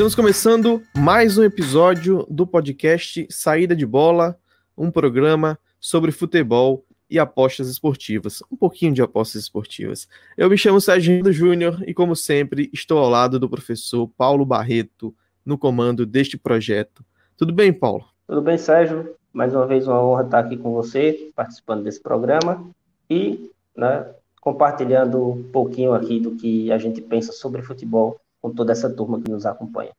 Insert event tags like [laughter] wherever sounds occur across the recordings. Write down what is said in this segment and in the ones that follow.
Estamos começando mais um episódio do podcast Saída de Bola, um programa sobre futebol e apostas esportivas. Um pouquinho de apostas esportivas. Eu me chamo Sérgio Júnior e, como sempre, estou ao lado do professor Paulo Barreto no comando deste projeto. Tudo bem, Paulo? Tudo bem, Sérgio. Mais uma vez, uma honra estar aqui com você, participando desse programa e né, compartilhando um pouquinho aqui do que a gente pensa sobre futebol com toda essa turma que nos acompanha.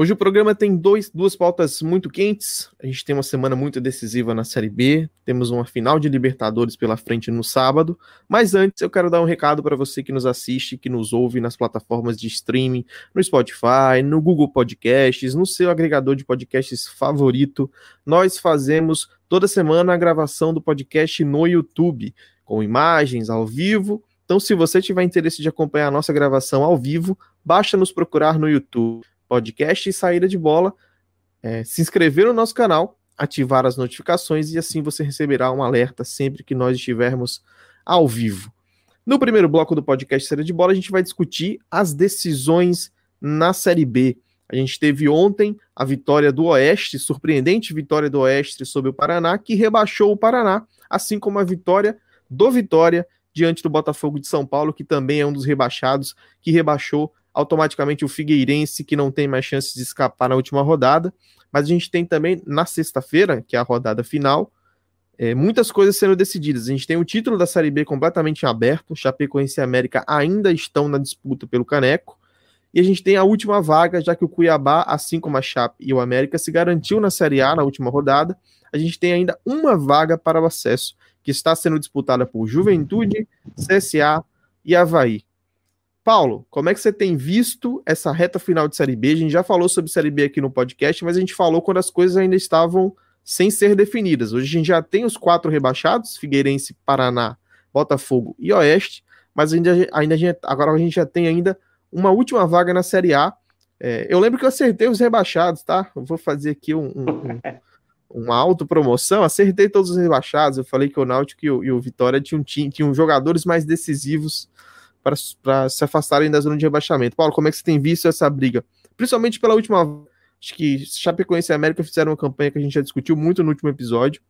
Hoje o programa tem dois, duas pautas muito quentes. A gente tem uma semana muito decisiva na Série B, temos uma final de Libertadores pela frente no sábado. Mas antes, eu quero dar um recado para você que nos assiste, que nos ouve nas plataformas de streaming, no Spotify, no Google Podcasts, no seu agregador de podcasts favorito. Nós fazemos toda semana a gravação do podcast no YouTube, com imagens ao vivo. Então, se você tiver interesse de acompanhar a nossa gravação ao vivo, basta nos procurar no YouTube podcast e saída de bola, é, se inscrever no nosso canal, ativar as notificações e assim você receberá um alerta sempre que nós estivermos ao vivo. No primeiro bloco do podcast Saída de Bola, a gente vai discutir as decisões na Série B. A gente teve ontem a vitória do Oeste, surpreendente vitória do Oeste sobre o Paraná, que rebaixou o Paraná, assim como a vitória do Vitória diante do Botafogo de São Paulo, que também é um dos rebaixados, que rebaixou automaticamente o Figueirense, que não tem mais chances de escapar na última rodada. Mas a gente tem também na sexta-feira, que é a rodada final, é, muitas coisas sendo decididas. A gente tem o título da Série B completamente aberto, Chapecoense e América ainda estão na disputa pelo Caneco. E a gente tem a última vaga, já que o Cuiabá, assim como a Chape e o América, se garantiu na Série A na última rodada. A gente tem ainda uma vaga para o acesso, que está sendo disputada por Juventude, CSA e Havaí. Paulo, como é que você tem visto essa reta final de Série B? A gente já falou sobre Série B aqui no podcast, mas a gente falou quando as coisas ainda estavam sem ser definidas. Hoje a gente já tem os quatro rebaixados, Figueirense, Paraná, Botafogo e Oeste, mas ainda, ainda a gente, agora a gente já tem ainda uma última vaga na Série A. É, eu lembro que eu acertei os rebaixados, tá? Eu vou fazer aqui um, um, um, [laughs] uma autopromoção, acertei todos os rebaixados. Eu falei que o Náutico e o, e o Vitória tinham, tinham jogadores mais decisivos para se afastarem da zona de rebaixamento. Paulo, como é que você tem visto essa briga? Principalmente pela última. Acho que Chapecoense e América fizeram uma campanha que a gente já discutiu muito no último episódio.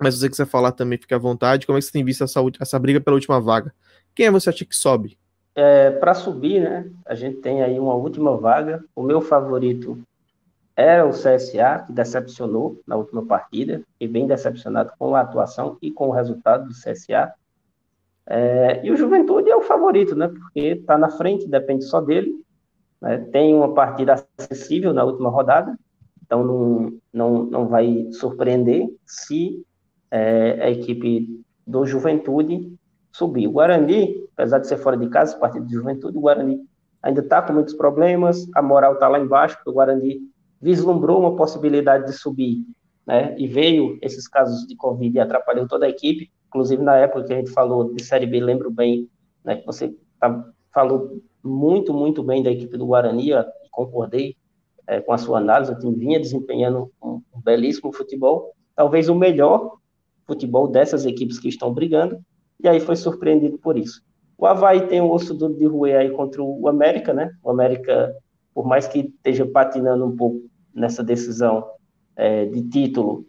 Mas se você quiser falar também, fique à vontade. Como é que você tem visto essa, essa briga pela última vaga? Quem é você acha que sobe? É, para subir, né? A gente tem aí uma última vaga. O meu favorito era o CSA, que decepcionou na última partida, e bem decepcionado com a atuação e com o resultado do CSA. É, e o Juventude é o favorito, né? Porque está na frente, depende só dele. Né? Tem uma partida acessível na última rodada, então não, não, não vai surpreender se é, a equipe do Juventude subir. O Guarani, apesar de ser fora de casa, partida de Juventude, o Guarani ainda está com muitos problemas, a moral está lá embaixo, porque o Guarani vislumbrou uma possibilidade de subir, né? E veio esses casos de Covid e atrapalhou toda a equipe. Inclusive, na época que a gente falou de Série B, lembro bem né, que você tá, falou muito, muito bem da equipe do Guarani, concordei é, com a sua análise, o time vinha desempenhando um, um belíssimo futebol, talvez o melhor futebol dessas equipes que estão brigando, e aí foi surpreendido por isso. O Havaí tem o osso duro de roer aí contra o América, né? O América, por mais que esteja patinando um pouco nessa decisão é, de título,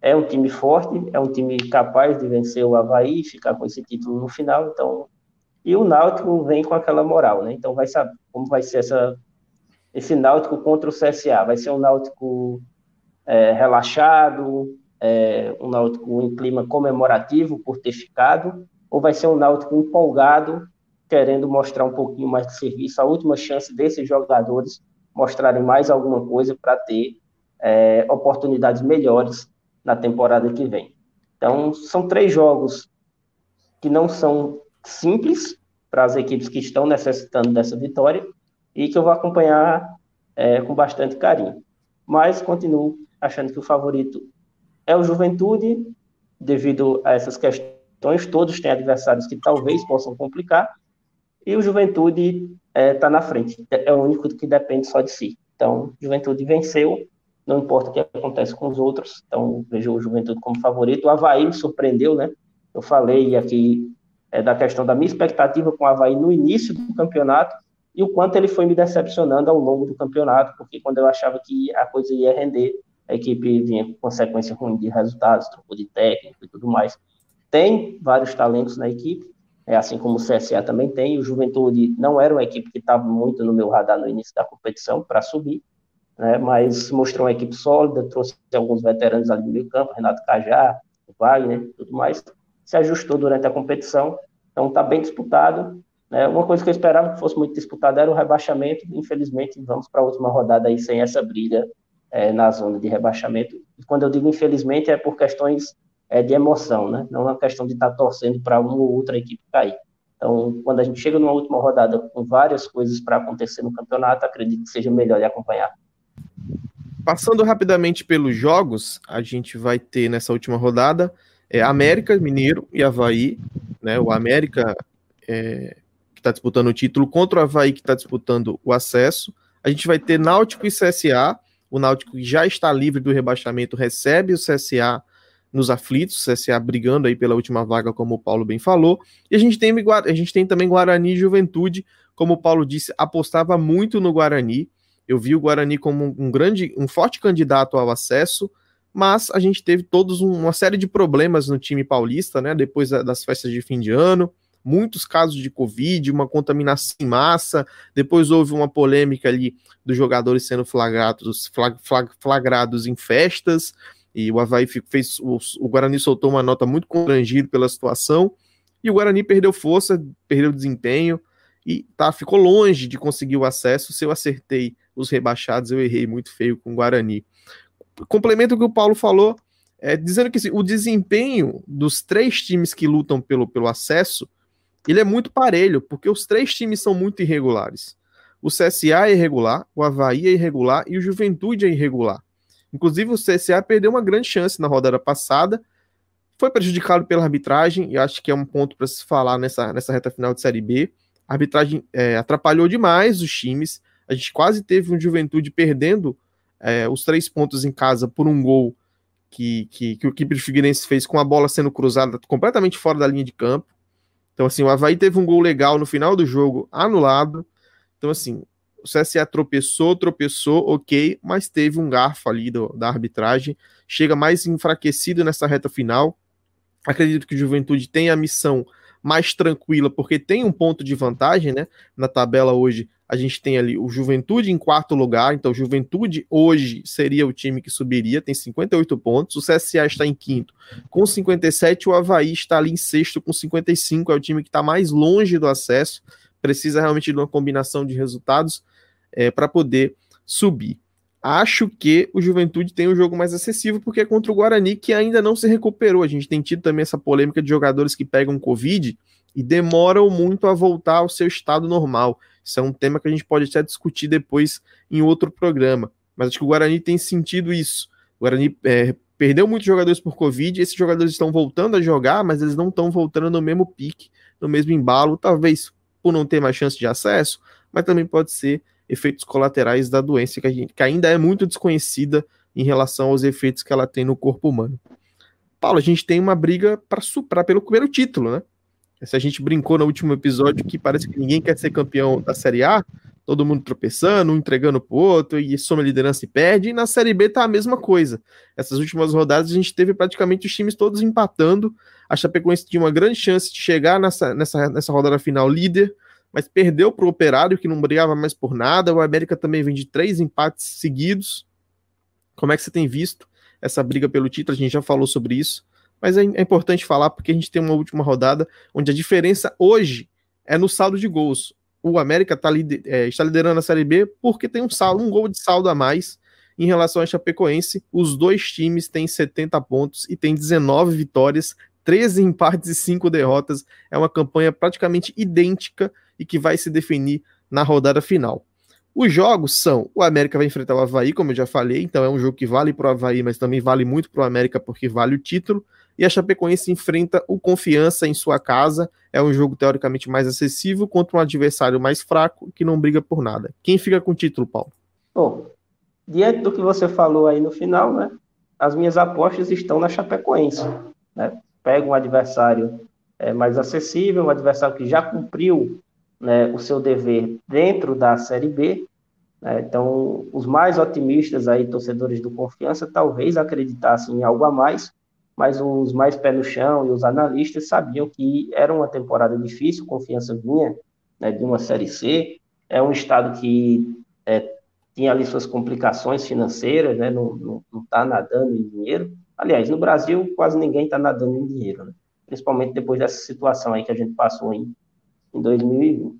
é um time forte, é um time capaz de vencer o Havaí ficar com esse título no final, então e o Náutico vem com aquela moral, né? Então vai saber como vai ser essa, esse Náutico contra o CSA. Vai ser um Náutico é, relaxado, é, um Náutico em clima comemorativo por ter ficado, ou vai ser um Náutico empolgado, querendo mostrar um pouquinho mais de serviço, a última chance desses jogadores mostrarem mais alguma coisa para ter é, oportunidades melhores na temporada que vem. Então, são três jogos que não são simples para as equipes que estão necessitando dessa vitória e que eu vou acompanhar é, com bastante carinho. Mas continuo achando que o favorito é o Juventude, devido a essas questões. Todos têm adversários que talvez possam complicar, e o Juventude está é, tá na frente. É o único que depende só de si. Então, Juventude venceu não importa o que acontece com os outros. Então, vejo o Juventude como favorito. O Havaí me surpreendeu, né? Eu falei aqui é, da questão da minha expectativa com o Havaí no início do campeonato, e o quanto ele foi me decepcionando ao longo do campeonato, porque quando eu achava que a coisa ia render, a equipe vinha com consequência ruim de resultados, trocou de técnico e tudo mais. Tem vários talentos na equipe, é assim como o CSA também tem. O Juventude não era uma equipe que estava muito no meu radar no início da competição para subir, né, mas mostrou uma equipe sólida, trouxe alguns veteranos ali no meio campo, Renato Cajá, Wagner, tudo mais. Se ajustou durante a competição, então está bem disputado. Né? Uma coisa que eu esperava que fosse muito disputado era o rebaixamento. Infelizmente, vamos para a última rodada aí sem essa briga é, na zona de rebaixamento. E quando eu digo infelizmente, é por questões é, de emoção, né? não é uma questão de estar tá torcendo para uma ou outra equipe cair. Então, quando a gente chega numa última rodada com várias coisas para acontecer no campeonato, acredito que seja melhor de acompanhar. Passando rapidamente pelos jogos, a gente vai ter nessa última rodada é, América, Mineiro e Havaí. Né? O América é, que está disputando o título contra o Havaí que está disputando o acesso. A gente vai ter Náutico e CSA. O Náutico que já está livre do rebaixamento recebe o CSA nos aflitos, CSA brigando aí pela última vaga, como o Paulo bem falou. E a gente tem, a gente tem também Guarani e Juventude, como o Paulo disse, apostava muito no Guarani. Eu vi o Guarani como um grande, um forte candidato ao acesso, mas a gente teve todos um, uma série de problemas no time paulista, né? Depois das festas de fim de ano, muitos casos de Covid, uma contaminação em massa. Depois houve uma polêmica ali dos jogadores sendo flagrados, flag, flag, flagrados em festas. E o Havaí fez. O, o Guarani soltou uma nota muito constrangido pela situação. E o Guarani perdeu força, perdeu desempenho e tá, ficou longe de conseguir o acesso. Se eu acertei os rebaixados, eu errei muito feio com o Guarani. Complemento o que o Paulo falou, é, dizendo que assim, o desempenho dos três times que lutam pelo, pelo acesso ele é muito parelho, porque os três times são muito irregulares. O CSA é irregular, o Havaí é irregular e o Juventude é irregular. Inclusive, o CSA perdeu uma grande chance na rodada passada, foi prejudicado pela arbitragem, e acho que é um ponto para se falar nessa, nessa reta final de Série B. A arbitragem é, atrapalhou demais os times, a gente quase teve um Juventude perdendo é, os três pontos em casa por um gol que, que, que o equipe de Figueirense fez com a bola sendo cruzada completamente fora da linha de campo. Então, assim, o Havaí teve um gol legal no final do jogo, anulado. Então, assim, o CSA tropeçou, tropeçou, ok, mas teve um garfo ali do, da arbitragem, chega mais enfraquecido nessa reta final. Acredito que o Juventude tem a missão mais tranquila, porque tem um ponto de vantagem, né? Na tabela hoje, a gente tem ali o Juventude em quarto lugar, então Juventude hoje seria o time que subiria, tem 58 pontos, o CSA está em quinto com 57, o Havaí está ali em sexto com 55, é o time que está mais longe do acesso, precisa realmente de uma combinação de resultados é, para poder subir. Acho que o Juventude tem um jogo mais acessível porque é contra o Guarani, que ainda não se recuperou. A gente tem tido também essa polêmica de jogadores que pegam Covid e demoram muito a voltar ao seu estado normal. Isso é um tema que a gente pode até discutir depois em outro programa. Mas acho que o Guarani tem sentido isso. O Guarani é, perdeu muitos jogadores por Covid, esses jogadores estão voltando a jogar, mas eles não estão voltando no mesmo pique, no mesmo embalo, talvez por não ter mais chance de acesso, mas também pode ser efeitos colaterais da doença, que, gente, que ainda é muito desconhecida em relação aos efeitos que ela tem no corpo humano. Paulo, a gente tem uma briga para suprar pelo primeiro título, né? Se a gente brincou no último episódio que parece que ninguém quer ser campeão da Série A, todo mundo tropeçando, um entregando pro outro, e soma liderança e perde, e na Série B tá a mesma coisa. Essas últimas rodadas a gente teve praticamente os times todos empatando, a Chapecoense tinha uma grande chance de chegar nessa, nessa, nessa rodada final líder, mas perdeu para o Operário, que não brigava mais por nada. O América também vem de três empates seguidos. Como é que você tem visto essa briga pelo título? A gente já falou sobre isso, mas é, é importante falar porque a gente tem uma última rodada onde a diferença hoje é no saldo de gols. O América tá lider, é, está liderando a Série B porque tem um saldo, um gol de saldo a mais em relação a Chapecoense. Os dois times têm 70 pontos e têm 19 vitórias, 13 empates e 5 derrotas. É uma campanha praticamente idêntica e que vai se definir na rodada final. Os jogos são: o América vai enfrentar o Havaí, como eu já falei, então é um jogo que vale para o Havaí, mas também vale muito para o América porque vale o título. E a Chapecoense enfrenta o Confiança em sua casa. É um jogo teoricamente mais acessível contra um adversário mais fraco que não briga por nada. Quem fica com o título, Paulo? Bom, diante do que você falou aí no final, né? As minhas apostas estão na Chapecoense. Né? Pega um adversário é, mais acessível, um adversário que já cumpriu né, o seu dever dentro da Série B. Né? Então, os mais otimistas aí, torcedores do Confiança, talvez acreditassem em algo a mais, mas os mais pé no chão e os analistas sabiam que era uma temporada difícil, Confiança vinha né, de uma Série C, é um estado que é, tinha ali suas complicações financeiras, né, não está nadando em dinheiro. Aliás, no Brasil, quase ninguém está nadando em dinheiro, né? principalmente depois dessa situação aí que a gente passou em, em 2020.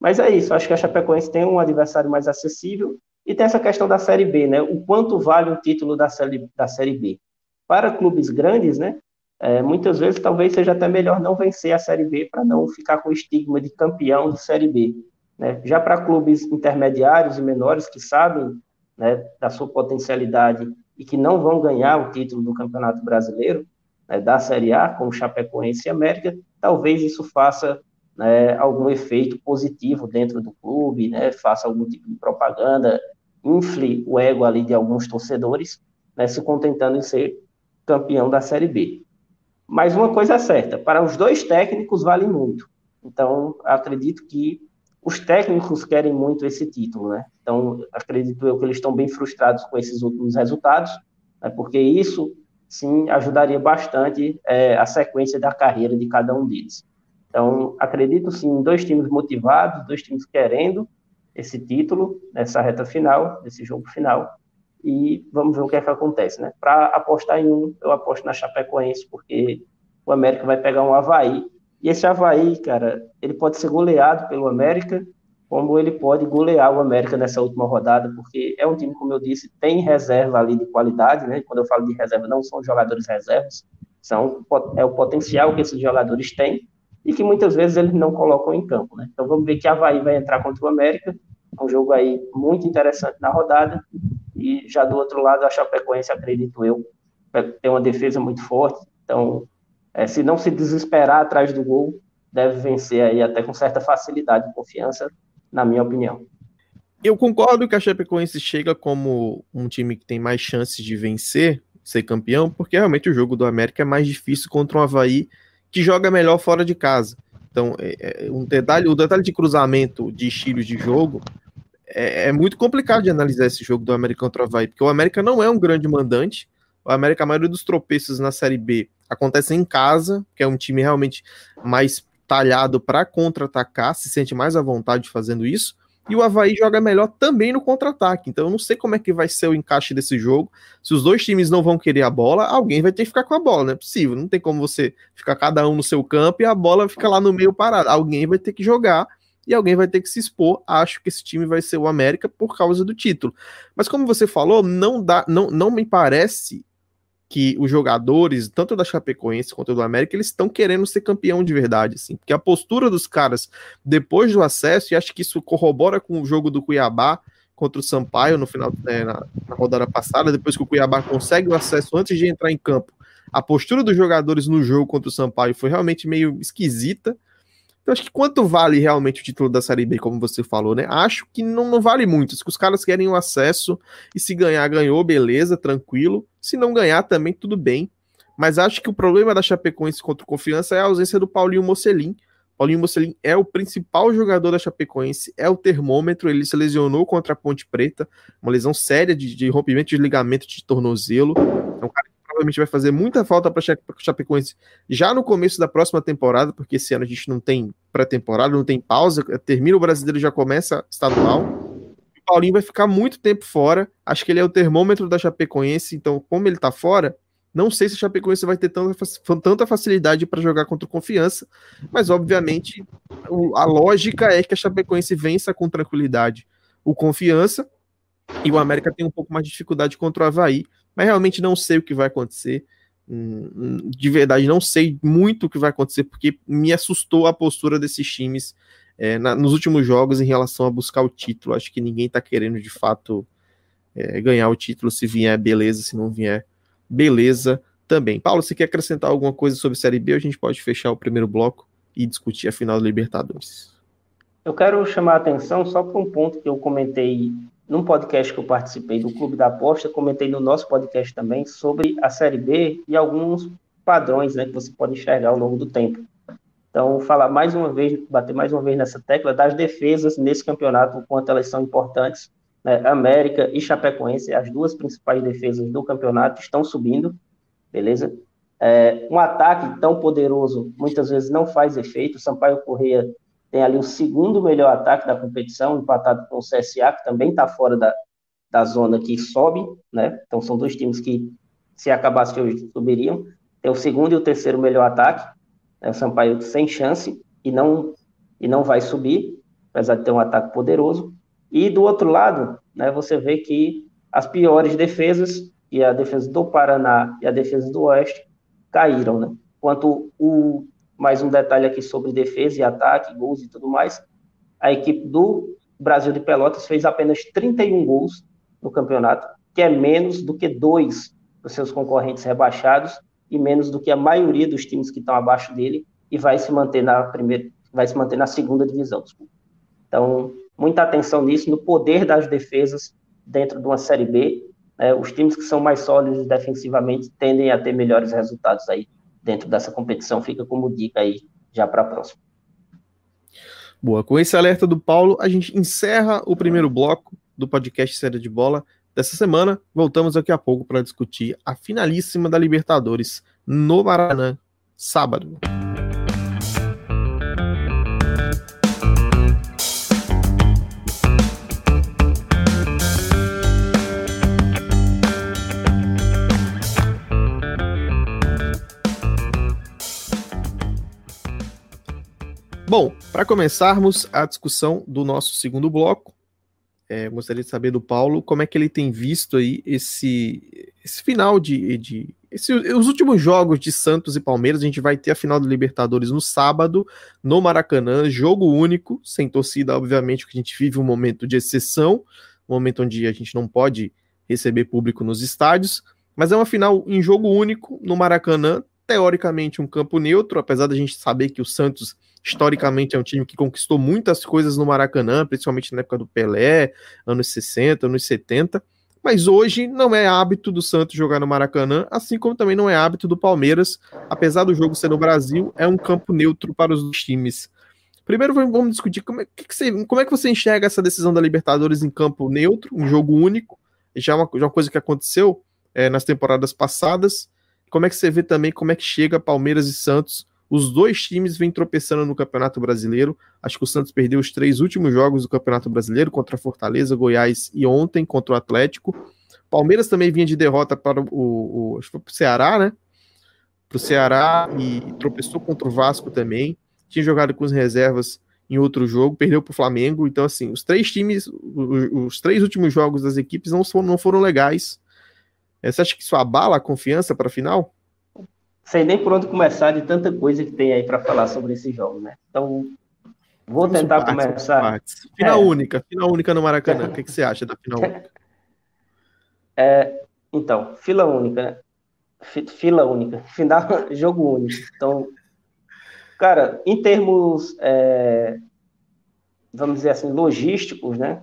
Mas é isso, acho que a Chapecoense tem um adversário mais acessível e tem essa questão da Série B, né? O quanto vale um título da Série, da série B? Para clubes grandes, né? É, muitas vezes talvez seja até melhor não vencer a Série B para não ficar com o estigma de campeão de Série B. Né? Já para clubes intermediários e menores que sabem né, da sua potencialidade e que não vão ganhar o título do Campeonato Brasileiro, né, da Série A, como Chapecoense e América, talvez isso faça né, algum efeito positivo dentro do clube, né, faça algum tipo de propaganda, infle o ego ali de alguns torcedores, né, se contentando em ser campeão da Série B. Mas uma coisa é certa, para os dois técnicos vale muito. Então, acredito que os técnicos querem muito esse título, né? Então, acredito eu que eles estão bem frustrados com esses últimos resultados, né? porque isso, sim, ajudaria bastante é, a sequência da carreira de cada um deles. Então, acredito, sim, em dois times motivados, dois times querendo esse título nessa reta final, nesse jogo final, e vamos ver o que é que acontece, né? Para apostar em um, eu aposto na Chapecoense, porque o América vai pegar um Havaí e esse Havaí, cara, ele pode ser goleado pelo América, como ele pode golear o América nessa última rodada, porque é um time, como eu disse, tem reserva ali de qualidade, né? Quando eu falo de reserva, não são jogadores reservas, são, é o potencial que esses jogadores têm e que muitas vezes eles não colocam em campo, né? Então vamos ver que Havaí vai entrar contra o América, um jogo aí muito interessante na rodada, e já do outro lado a Chapecoense, acredito eu, tem uma defesa muito forte, então é, se não se desesperar atrás do gol, deve vencer aí até com certa facilidade e confiança, na minha opinião. Eu concordo que a Chapecoense chega como um time que tem mais chances de vencer, ser campeão, porque realmente o jogo do América é mais difícil contra um Havaí que joga melhor fora de casa. Então, é, é um detalhe, o detalhe de cruzamento de estilos de jogo é, é, muito complicado de analisar esse jogo do América contra o Havaí, porque o América não é um grande mandante. O América, a maioria dos tropeços na Série B acontece em casa, que é um time realmente mais talhado para contra-atacar, se sente mais à vontade fazendo isso. E o Havaí joga melhor também no contra-ataque. Então eu não sei como é que vai ser o encaixe desse jogo. Se os dois times não vão querer a bola, alguém vai ter que ficar com a bola, não é possível. Não tem como você ficar cada um no seu campo e a bola fica lá no meio parada. Alguém vai ter que jogar e alguém vai ter que se expor. Acho que esse time vai ser o América por causa do título. Mas como você falou, não dá, não, não me parece que os jogadores, tanto da Chapecoense quanto do América, eles estão querendo ser campeão de verdade, assim, porque a postura dos caras depois do acesso, e acho que isso corrobora com o jogo do Cuiabá contra o Sampaio no final, né, na, na rodada passada, depois que o Cuiabá consegue o acesso antes de entrar em campo, a postura dos jogadores no jogo contra o Sampaio foi realmente meio esquisita, então, acho que quanto vale realmente o título da Série B, como você falou, né? Acho que não, não vale muito. Se os caras querem o acesso e se ganhar, ganhou, beleza, tranquilo. Se não ganhar, também tudo bem. Mas acho que o problema da Chapecoense contra o Confiança é a ausência do Paulinho Mocelin. Paulinho Mocelin é o principal jogador da Chapecoense, é o termômetro. Ele se lesionou contra a Ponte Preta, uma lesão séria de, de rompimento de ligamento de tornozelo. É um cara provavelmente vai fazer muita falta para o Chapecoense já no começo da próxima temporada, porque esse ano a gente não tem pré-temporada, não tem pausa, termina o brasileiro já começa estadual. O Paulinho vai ficar muito tempo fora. Acho que ele é o termômetro da Chapecoense, então, como ele está fora, não sei se o Chapecoense vai ter tanta, tanta facilidade para jogar contra o Confiança, mas obviamente a lógica é que a Chapecoense vença com tranquilidade o Confiança e o América tem um pouco mais de dificuldade contra o Havaí mas realmente não sei o que vai acontecer. Hum, hum, de verdade, não sei muito o que vai acontecer, porque me assustou a postura desses times é, na, nos últimos jogos em relação a buscar o título. Acho que ninguém está querendo de fato é, ganhar o título. Se vier, beleza. Se não vier, beleza também. Paulo, você quer acrescentar alguma coisa sobre Série B? A gente pode fechar o primeiro bloco e discutir a final da Libertadores. Eu quero chamar a atenção só para um ponto que eu comentei num podcast que eu participei do Clube da Aposta, comentei no nosso podcast também sobre a Série B e alguns padrões né, que você pode enxergar ao longo do tempo. Então, falar mais uma vez, bater mais uma vez nessa tecla das defesas nesse campeonato, o quanto elas são importantes. Né? América e Chapecoense, as duas principais defesas do campeonato, estão subindo, beleza? É, um ataque tão poderoso muitas vezes não faz efeito. Sampaio Correia tem ali o segundo melhor ataque da competição, empatado com o CSA, que também está fora da, da zona que sobe, né? Então são dois times que, se acabasse hoje, subiriam. Tem o segundo e o terceiro melhor ataque. Né? O Sampaio sem chance e não, e não vai subir, apesar de ter um ataque poderoso. E do outro lado, né, você vê que as piores defesas, e a defesa do Paraná e a defesa do Oeste, caíram. Né? Quanto o mais um detalhe aqui sobre defesa e ataque, gols e tudo mais. A equipe do Brasil de Pelotas fez apenas 31 gols no campeonato, que é menos do que dois dos seus concorrentes rebaixados e menos do que a maioria dos times que estão abaixo dele e vai se manter na primeira, vai se manter na segunda divisão. Então, muita atenção nisso, no poder das defesas dentro de uma Série B. Né? Os times que são mais sólidos defensivamente tendem a ter melhores resultados aí dentro dessa competição. Fica como dica aí já para a próxima. Boa, com esse alerta do Paulo, a gente encerra o primeiro bloco do podcast Série de Bola dessa semana. Voltamos daqui a pouco para discutir a finalíssima da Libertadores no Maracanã, sábado. Bom, para começarmos a discussão do nosso segundo bloco, é, gostaria de saber do Paulo como é que ele tem visto aí esse, esse final de. de esse, os últimos jogos de Santos e Palmeiras. A gente vai ter a final do Libertadores no sábado, no Maracanã, jogo único, sem torcida, obviamente, porque a gente vive um momento de exceção, um momento onde a gente não pode receber público nos estádios, mas é uma final em jogo único no Maracanã, teoricamente um campo neutro, apesar da gente saber que o Santos historicamente é um time que conquistou muitas coisas no Maracanã, principalmente na época do Pelé, anos 60, anos 70. Mas hoje não é hábito do Santos jogar no Maracanã, assim como também não é hábito do Palmeiras, apesar do jogo ser no Brasil, é um campo neutro para os times. Primeiro vamos discutir como é que, você, como é que você enxerga essa decisão da Libertadores em campo neutro, um jogo único, já é uma, já é uma coisa que aconteceu é, nas temporadas passadas. Como é que você vê também como é que chega Palmeiras e Santos os dois times vêm tropeçando no Campeonato Brasileiro. Acho que o Santos perdeu os três últimos jogos do Campeonato Brasileiro contra Fortaleza, Goiás e ontem contra o Atlético. Palmeiras também vinha de derrota para o, o Ceará, né? Para o Ceará e tropeçou contra o Vasco também. Tinha jogado com as reservas em outro jogo, perdeu para o Flamengo. Então, assim, os três times, os, os, três últimos jogos das equipes não não foram legais. Você acha que isso abala a confiança para a final? sei nem por onde começar de tanta coisa que tem aí para falar sobre esse jogo, né? Então, vou vamos tentar partes, começar. Final é. única, final única no Maracanã. [laughs] o que, que, você acha da final única? É, então, fila única, né? Fila única, [laughs] final, jogo único. Então, cara, em termos, é, vamos dizer assim, logísticos, né?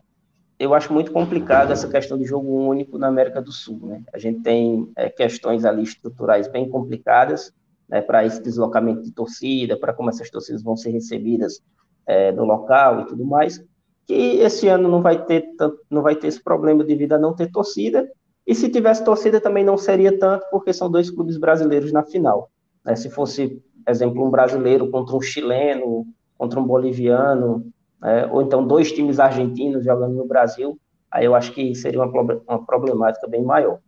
Eu acho muito complicado essa questão de jogo único na América do Sul. Né? A gente tem é, questões ali estruturais bem complicadas né, para esse deslocamento de torcida, para como essas torcidas vão ser recebidas é, no local e tudo mais, que esse ano não vai ter não vai ter esse problema devido a não ter torcida. E se tivesse torcida também não seria tanto, porque são dois clubes brasileiros na final. Né? Se fosse, exemplo, um brasileiro contra um chileno, contra um boliviano, né? ou então dois times argentinos jogando no Brasil, aí eu acho que seria uma, uma problemática bem maior.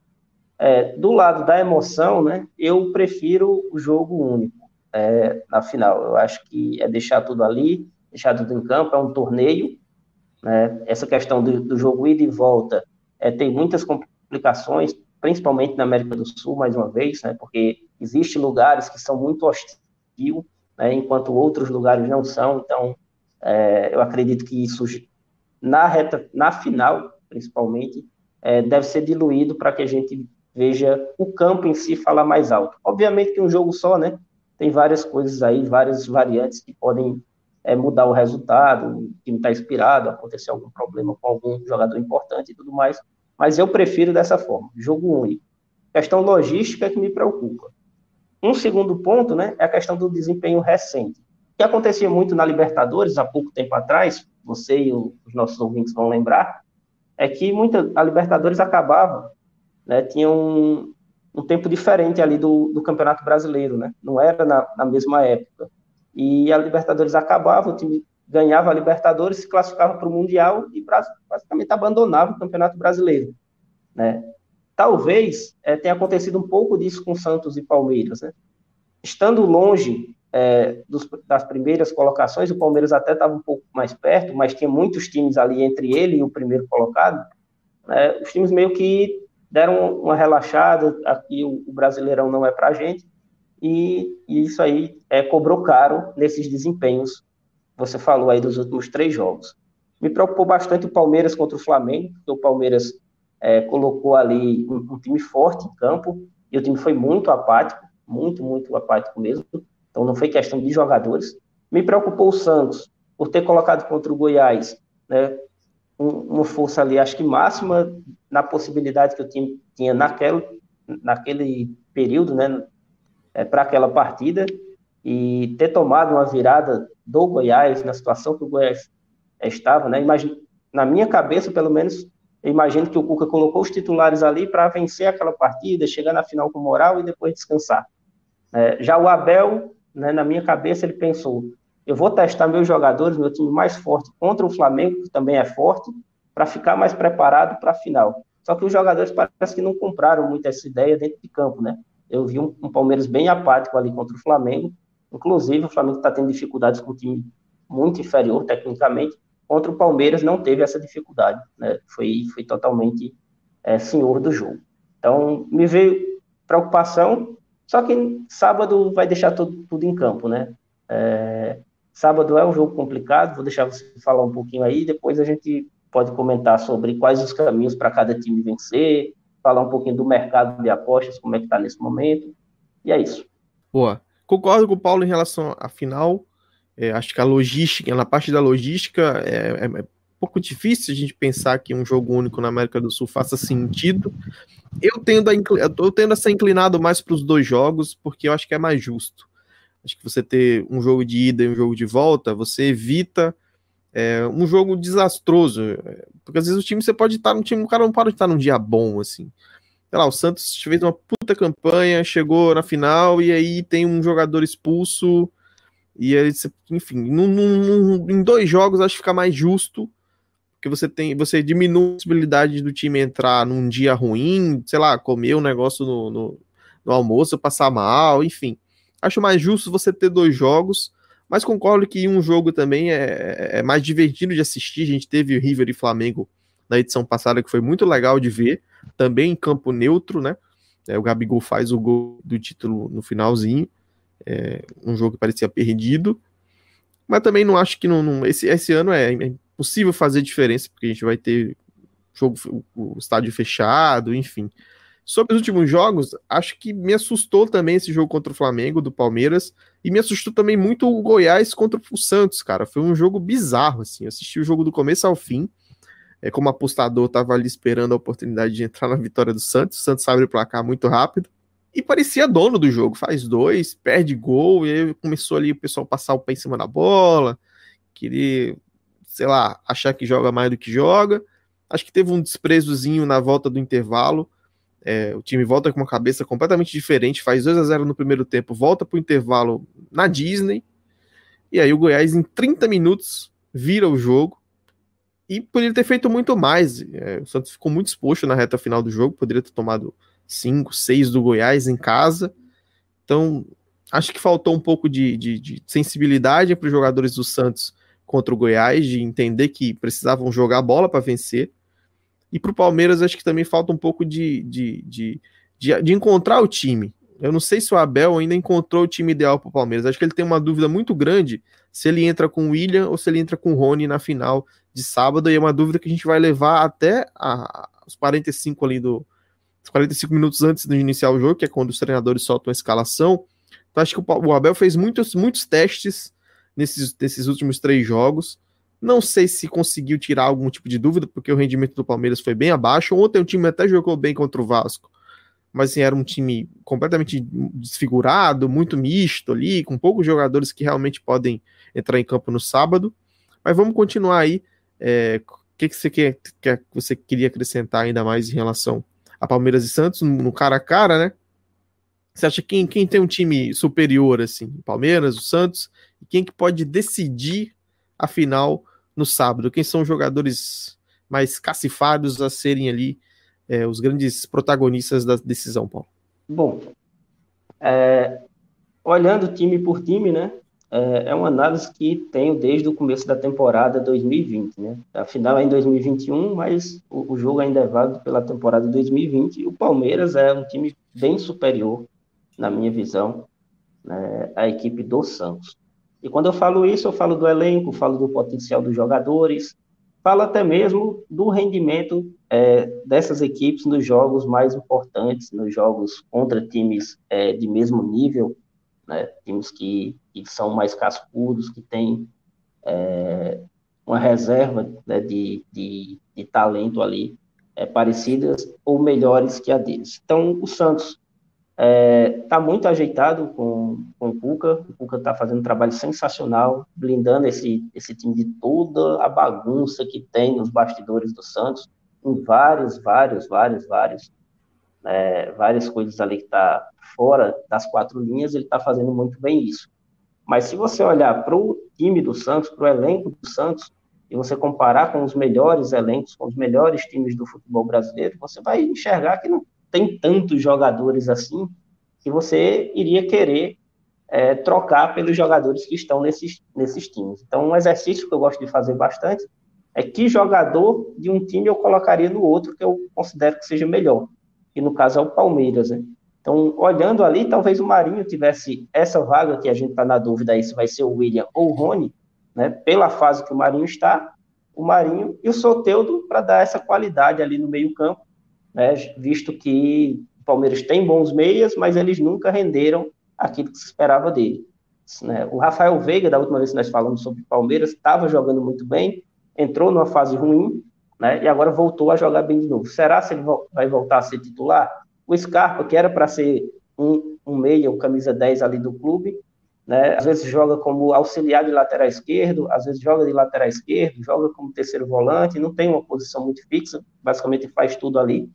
É, do lado da emoção, né, eu prefiro o jogo único é, na final. Eu acho que é deixar tudo ali, deixar tudo em campo, é um torneio. Né, essa questão do, do jogo ida e volta é, tem muitas complicações, principalmente na América do Sul, mais uma vez, né, porque existem lugares que são muito hostis, né, enquanto outros lugares não são. Então, é, eu acredito que isso, na reta, na final, principalmente, é, deve ser diluído para que a gente veja o campo em si falar mais alto. Obviamente que um jogo só, né? Tem várias coisas aí, várias variantes que podem é, mudar o resultado, o time está inspirado, acontecer algum problema com algum jogador importante e tudo mais. Mas eu prefiro dessa forma, jogo único. Questão logística é que me preocupa. Um segundo ponto, né, é a questão do desempenho recente. Que acontecia muito na Libertadores há pouco tempo atrás, você e os nossos ouvintes vão lembrar, é que muita, a Libertadores acabava, né, tinha um, um tempo diferente ali do, do Campeonato Brasileiro, né, não era na, na mesma época. E a Libertadores acabava, o time ganhava a Libertadores, se classificava para o Mundial e basicamente abandonava o Campeonato Brasileiro. Né? Talvez é, tenha acontecido um pouco disso com Santos e Palmeiras. Né? Estando longe é, dos, das primeiras colocações, o Palmeiras até estava um pouco mais perto, mas tinha muitos times ali entre ele e o primeiro colocado. Né? Os times meio que deram uma relaxada, aqui o, o Brasileirão não é para a gente, e, e, isso aí é, cobrou caro nesses desempenhos você falou aí dos últimos três jogos. Me preocupou bastante o Palmeiras contra o Flamengo, porque o Palmeiras é, colocou ali um, um, time forte em campo, e o time foi muito apático, muito, muito apático mesmo. Então não foi questão de jogadores. Me preocupou o Santos, por ter colocado contra o Goiás, né, um, uma força ali, acho que máxima, na possibilidade que o time tinha naquele, naquele período, né, é, para aquela partida, e ter tomado uma virada do Goiás, na situação que o Goiás estava, né? Imagina, na minha cabeça, pelo menos, eu imagino que o Cuca colocou os titulares ali para vencer aquela partida, chegar na final com moral e depois descansar. É, já o Abel, né, na minha cabeça, ele pensou: eu vou testar meus jogadores, meu time mais forte contra o Flamengo, que também é forte, para ficar mais preparado para a final. Só que os jogadores parece que não compraram muito essa ideia dentro de campo, né? Eu vi um, um Palmeiras bem apático ali contra o Flamengo, Inclusive, o Flamengo está tendo dificuldades com um time muito inferior tecnicamente. Contra o Palmeiras não teve essa dificuldade, né? Foi, foi totalmente é, senhor do jogo. Então, me veio preocupação, só que sábado vai deixar tudo, tudo em campo, né? É, sábado é um jogo complicado, vou deixar você falar um pouquinho aí, depois a gente pode comentar sobre quais os caminhos para cada time vencer, falar um pouquinho do mercado de apostas, como é que está nesse momento, e é isso. Boa. Concordo com o Paulo em relação à final. É, acho que a logística, na parte da logística, é, é, pouco difícil a gente pensar que um jogo único na América do Sul faça sentido. Eu tendo a, eu tendo a ser inclinado mais para os dois jogos, porque eu acho que é mais justo. Acho que você ter um jogo de ida e um jogo de volta, você evita é, um jogo desastroso. Porque às vezes o time você pode estar no time, o cara não pode estar num dia bom, assim sei lá, o Santos fez uma puta campanha, chegou na final e aí tem um jogador expulso. E aí, enfim, num, num, em dois jogos acho que fica mais justo, porque você tem, você diminui a possibilidade do time entrar num dia ruim, sei lá, comer um negócio no, no, no almoço, passar mal, enfim. Acho mais justo você ter dois jogos, mas concordo que um jogo também é, é mais divertido de assistir. A gente teve o River e Flamengo na edição passada, que foi muito legal de ver, também em campo neutro, né? É, o Gabigol faz o gol do título no finalzinho, é, um jogo que parecia perdido, mas também não acho que não, não esse, esse ano é, é impossível fazer diferença, porque a gente vai ter jogo, o, estádio fechado, enfim. Sobre os últimos jogos, acho que me assustou também esse jogo contra o Flamengo, do Palmeiras, e me assustou também muito o Goiás contra o Santos, cara. Foi um jogo bizarro, assim. Eu assisti o jogo do começo ao fim é, como apostador, estava ali esperando a oportunidade de entrar na vitória do Santos. O Santos abre o placar muito rápido. E parecia dono do jogo, faz dois, perde gol, e aí começou ali o pessoal passar o pé em cima da bola, querer, sei lá, achar que joga mais do que joga. Acho que teve um desprezozinho na volta do intervalo. É, o time volta com uma cabeça completamente diferente, faz 2 a 0 no primeiro tempo, volta para o intervalo na Disney. E aí o Goiás, em 30 minutos, vira o jogo e poderia ter feito muito mais. É, o Santos ficou muito exposto na reta final do jogo, poderia ter tomado 5, 6 do Goiás em casa. Então, acho que faltou um pouco de, de, de sensibilidade para os jogadores do Santos contra o Goiás, de entender que precisavam jogar bola para vencer. E para o Palmeiras, acho que também falta um pouco de, de, de, de, de encontrar o time. Eu não sei se o Abel ainda encontrou o time ideal para o Palmeiras. Acho que ele tem uma dúvida muito grande se ele entra com o William ou se ele entra com o Rony na final de sábado, e é uma dúvida que a gente vai levar até a, os 45 ali do. Os 45 minutos antes de iniciar o jogo, que é quando os treinadores soltam a escalação. Então acho que o, o Abel fez muitos, muitos testes nesses, nesses últimos três jogos. Não sei se conseguiu tirar algum tipo de dúvida, porque o rendimento do Palmeiras foi bem abaixo. Ontem o time até jogou bem contra o Vasco, mas assim, era um time completamente desfigurado, muito misto ali, com poucos jogadores que realmente podem entrar em campo no sábado. Mas vamos continuar aí. É, o que, que você quer, que você queria acrescentar ainda mais em relação a Palmeiras e Santos no cara a cara, né? Você acha quem, quem tem um time superior, assim, Palmeiras, o Santos, e quem que pode decidir a final no sábado? Quem são os jogadores mais cacifados a serem ali é, os grandes protagonistas da decisão, Paulo? Bom, é, olhando time por time, né? É, é uma análise que tenho desde o começo da temporada 2020, né? A final é em 2021, mas o, o jogo ainda é válido pela temporada 2020. E o Palmeiras é um time bem superior na minha visão, né, a equipe do Santos. E quando eu falo isso, eu falo do elenco, falo do potencial dos jogadores, falo até mesmo do rendimento é, dessas equipes nos jogos mais importantes, nos jogos contra times é, de mesmo nível, né, times que, que, são mais cascudos, que têm é, uma reserva né, de, de, de, talento ali é, parecidas ou melhores que a deles. Então, o Santos Está é, tá muito ajeitado com, com o Cuca. O Cuca está fazendo um trabalho sensacional, blindando esse, esse time de toda a bagunça que tem nos bastidores do Santos, em vários, vários, vários, vários, é, várias coisas ali que está fora das quatro linhas, ele está fazendo muito bem isso. Mas se você olhar para o time do Santos, para o elenco do Santos, e você comparar com os melhores elencos, com os melhores times do futebol brasileiro, você vai enxergar que não tem tantos jogadores assim que você iria querer é, trocar pelos jogadores que estão nesses, nesses times. Então, um exercício que eu gosto de fazer bastante é que jogador de um time eu colocaria no outro que eu considero que seja melhor, que no caso é o Palmeiras. Né? Então, olhando ali, talvez o Marinho tivesse essa vaga, que a gente está na dúvida aí se vai ser o William ou o Rony, né? pela fase que o Marinho está, o Marinho e o Soteudo para dar essa qualidade ali no meio campo né, visto que o Palmeiras tem bons meias, mas eles nunca renderam aquilo que se esperava dele. Né? O Rafael Veiga, da última vez que nós falamos sobre o Palmeiras, estava jogando muito bem, entrou numa fase ruim, né, e agora voltou a jogar bem de novo. Será se ele vai voltar a ser titular? O Scarpa, que era para ser um, um meia, um camisa 10 ali do clube, né, às vezes joga como auxiliar de lateral esquerdo, às vezes joga de lateral esquerdo, joga como terceiro volante, não tem uma posição muito fixa, basicamente faz tudo ali.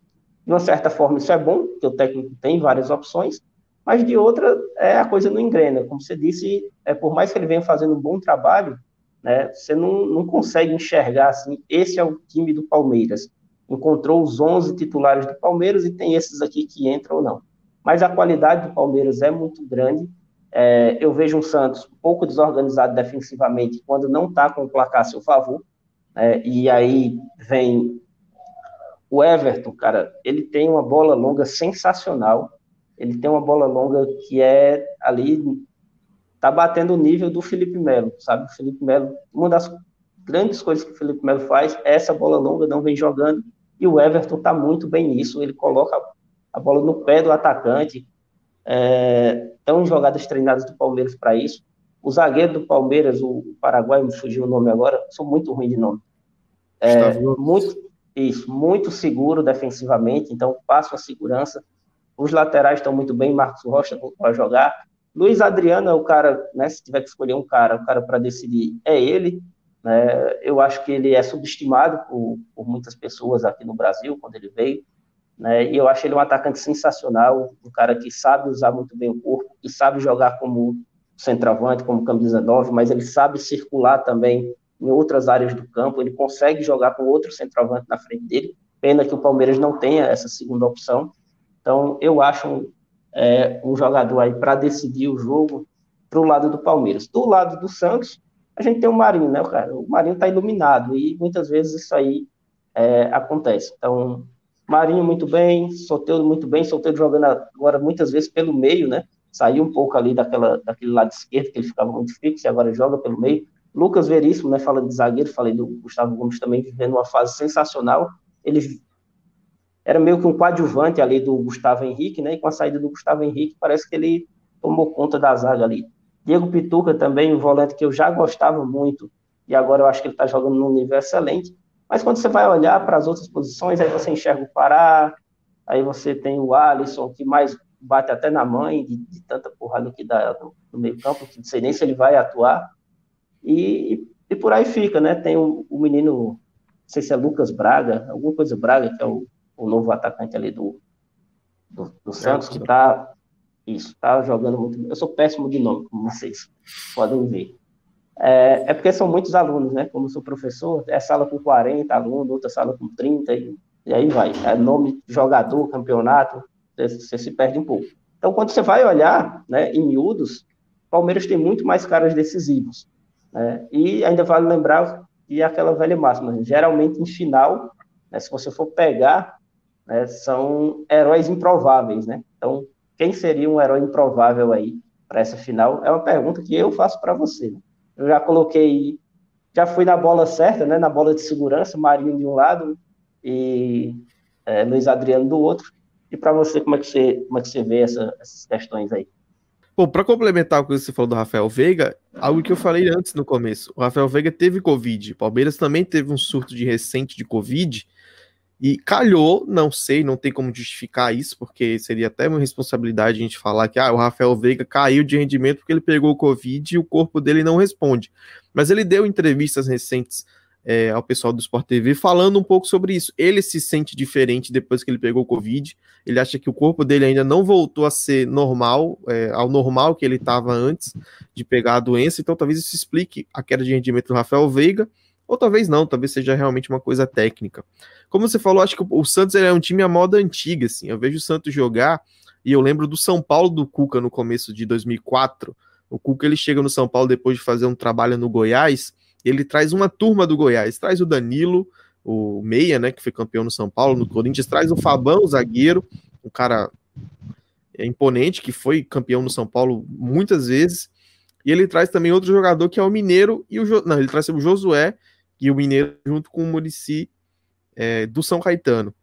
De uma certa forma, isso é bom, porque o técnico tem várias opções, mas de outra, é, a coisa não engrena. Como você disse, é, por mais que ele venha fazendo um bom trabalho, né, você não, não consegue enxergar assim, esse é o time do Palmeiras. Encontrou os 11 titulares do Palmeiras e tem esses aqui que entram ou não. Mas a qualidade do Palmeiras é muito grande. É, eu vejo um Santos um pouco desorganizado defensivamente quando não está com o placar a seu favor. É, e aí vem o Everton, cara, ele tem uma bola longa sensacional. Ele tem uma bola longa que é ali tá batendo o nível do Felipe Melo, sabe? O Felipe Melo, uma das grandes coisas que o Felipe Melo faz é essa bola longa, não vem jogando, e o Everton tá muito bem nisso, ele coloca a bola no pé do atacante, é, tão jogadas treinadas do Palmeiras para isso. O zagueiro do Palmeiras, o Paraguai, me fugiu o nome agora, sou muito ruim de nome. É, muito, isso, muito seguro defensivamente, então passa a segurança. Os laterais estão muito bem, Marcos Rocha para jogar. Luiz Adriano é o cara, né, se tiver que escolher um cara, o cara para decidir é ele. Né, eu acho que ele é subestimado por, por, muitas pessoas aqui no Brasil, quando ele veio. Né, e eu acho ele um atacante sensacional, um cara que sabe usar muito bem o corpo, e sabe jogar como centroavante, como camisa 9, mas ele sabe circular também em outras áreas do campo, ele consegue jogar com outro centroavante na frente dele. Pena que o Palmeiras não tenha essa segunda opção. Então, eu acho um, é, um jogador aí para decidir o jogo para o lado do Palmeiras. Do lado do Santos, a gente tem o Marinho, né, cara? O Marinho está iluminado e muitas vezes isso aí é, acontece. Então, Marinho muito bem, Soteldo muito bem, Soteldo jogando agora muitas vezes pelo meio, né? Saiu um pouco ali daquela, daquele lado esquerdo que ele ficava muito fixo e agora joga pelo meio. Lucas Veríssimo, né, fala de zagueiro, falei do Gustavo Gomes também vivendo uma fase sensacional. Ele era meio que um coadjuvante ali do Gustavo Henrique, né? E com a saída do Gustavo Henrique, parece que ele tomou conta da zaga ali. Diego Pituca também, um volante que eu já gostava muito, e agora eu acho que ele está jogando num nível excelente. Mas quando você vai olhar para as outras posições, aí você enxerga o Pará, Aí você tem o Alisson, que mais bate até na mãe, de, de tanta porrada que dá no, no meio campo, que não sei nem se ele vai atuar. E, e por aí fica, né? Tem o, o menino, não sei se é Lucas Braga, alguma coisa Braga, que é o, o novo atacante ali do, do, do Santos, que tá, isso, tá jogando muito. Eu sou péssimo de nome, como vocês podem ver. É, é porque são muitos alunos, né? Como sou professor, é sala com 40 alunos, outra sala com 30, e, e aí vai. É nome, jogador, campeonato, você, você se perde um pouco. Então, quando você vai olhar né, em miúdos, Palmeiras tem muito mais caras decisivos. Né? E ainda vale lembrar que aquela velha máxima, geralmente em final, né, se você for pegar, né, são heróis improváveis. Né? Então, quem seria um herói improvável aí para essa final? É uma pergunta que eu faço para você. Eu já coloquei, já fui na bola certa, né, na bola de segurança, Marinho de um lado e é, Luiz Adriano do outro. E para você, como é que você, como é que você vê essa, essas questões aí? Bom, para complementar o que você falou do Rafael Veiga, algo que eu falei antes no começo. O Rafael Veiga teve Covid. O Palmeiras também teve um surto de recente de Covid. E calhou, não sei, não tem como justificar isso, porque seria até uma responsabilidade a gente falar que ah, o Rafael Veiga caiu de rendimento porque ele pegou o Covid e o corpo dele não responde. Mas ele deu entrevistas recentes é, ao pessoal do Sport TV falando um pouco sobre isso. Ele se sente diferente depois que ele pegou o Covid. Ele acha que o corpo dele ainda não voltou a ser normal, é, ao normal que ele estava antes de pegar a doença. Então, talvez isso explique a queda de rendimento do Rafael Veiga. Ou talvez não, talvez seja realmente uma coisa técnica. Como você falou, acho que o Santos é um time à moda antiga, assim. Eu vejo o Santos jogar e eu lembro do São Paulo do Cuca no começo de 2004. O Cuca ele chega no São Paulo depois de fazer um trabalho no Goiás ele traz uma turma do Goiás, traz o Danilo, o Meia, né, que foi campeão no São Paulo, no Corinthians, traz o Fabão, o zagueiro, um cara é, imponente, que foi campeão no São Paulo muitas vezes, e ele traz também outro jogador que é o Mineiro, e o jo... não, ele traz o Josué e o Mineiro junto com o Murici é, do São Caetano.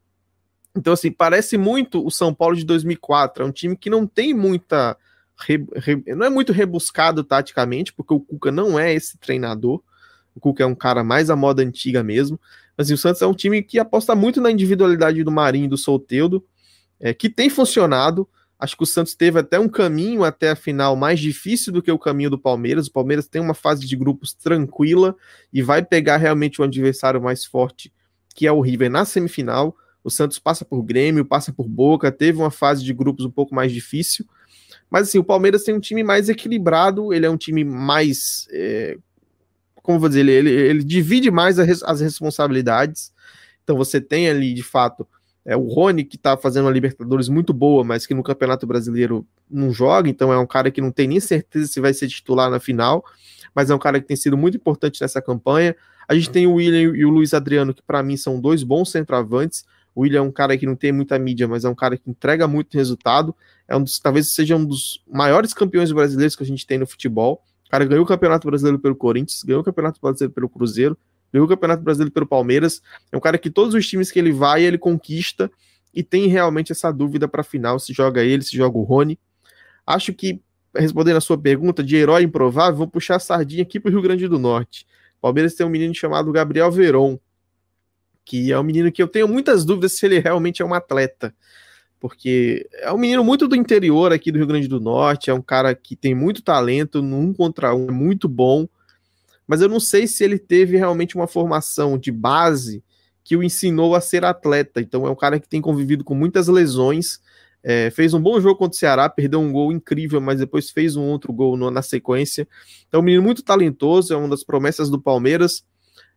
Então, assim, parece muito o São Paulo de 2004, é um time que não tem muita... Re... Re... não é muito rebuscado taticamente, porque o Cuca não é esse treinador, o Cuca é um cara mais à moda antiga mesmo. Mas assim, o Santos é um time que aposta muito na individualidade do Marinho e do Solteudo, é, que tem funcionado. Acho que o Santos teve até um caminho até a final mais difícil do que o caminho do Palmeiras. O Palmeiras tem uma fase de grupos tranquila e vai pegar realmente o adversário mais forte, que é o River, na semifinal. O Santos passa por Grêmio, passa por Boca, teve uma fase de grupos um pouco mais difícil. Mas assim, o Palmeiras tem um time mais equilibrado, ele é um time mais é, como vou dizer, ele, ele, ele divide mais as, responsabilidades. Então você tem ali, de fato, é, o Rony, que está fazendo uma Libertadores muito boa, mas que no Campeonato Brasileiro não joga, então é um cara que não tem nem certeza se vai ser titular na final, mas é um cara que tem sido muito importante nessa campanha. A gente tem o William e o Luiz Adriano, que para mim são dois bons centroavantes. O William é um cara que não tem muita mídia, mas é um cara que entrega muito resultado. É um dos, talvez seja um dos maiores campeões brasileiros que a gente tem no futebol cara ganhou o Campeonato Brasileiro pelo Corinthians, ganhou o Campeonato Brasileiro pelo Cruzeiro, ganhou o Campeonato Brasileiro pelo Palmeiras. É um cara que todos os times que ele vai, ele conquista e tem realmente essa dúvida para final se joga ele, se joga o Rony. Acho que, respondendo a sua pergunta de herói improvável, vou puxar a sardinha aqui para o Rio Grande do Norte. Palmeiras tem um menino chamado Gabriel Veron, que é um menino que eu tenho muitas dúvidas se ele realmente é um atleta porque é um menino muito do interior aqui do Rio Grande do Norte, é um cara que tem muito talento, num contra um, é muito bom, mas eu não sei se ele teve realmente uma formação de base que o ensinou a ser atleta. Então é um cara que tem convivido com muitas lesões, é, fez um bom jogo contra o Ceará, perdeu um gol incrível, mas depois fez um outro gol no, na sequência. Então, é um menino muito talentoso, é uma das promessas do Palmeiras.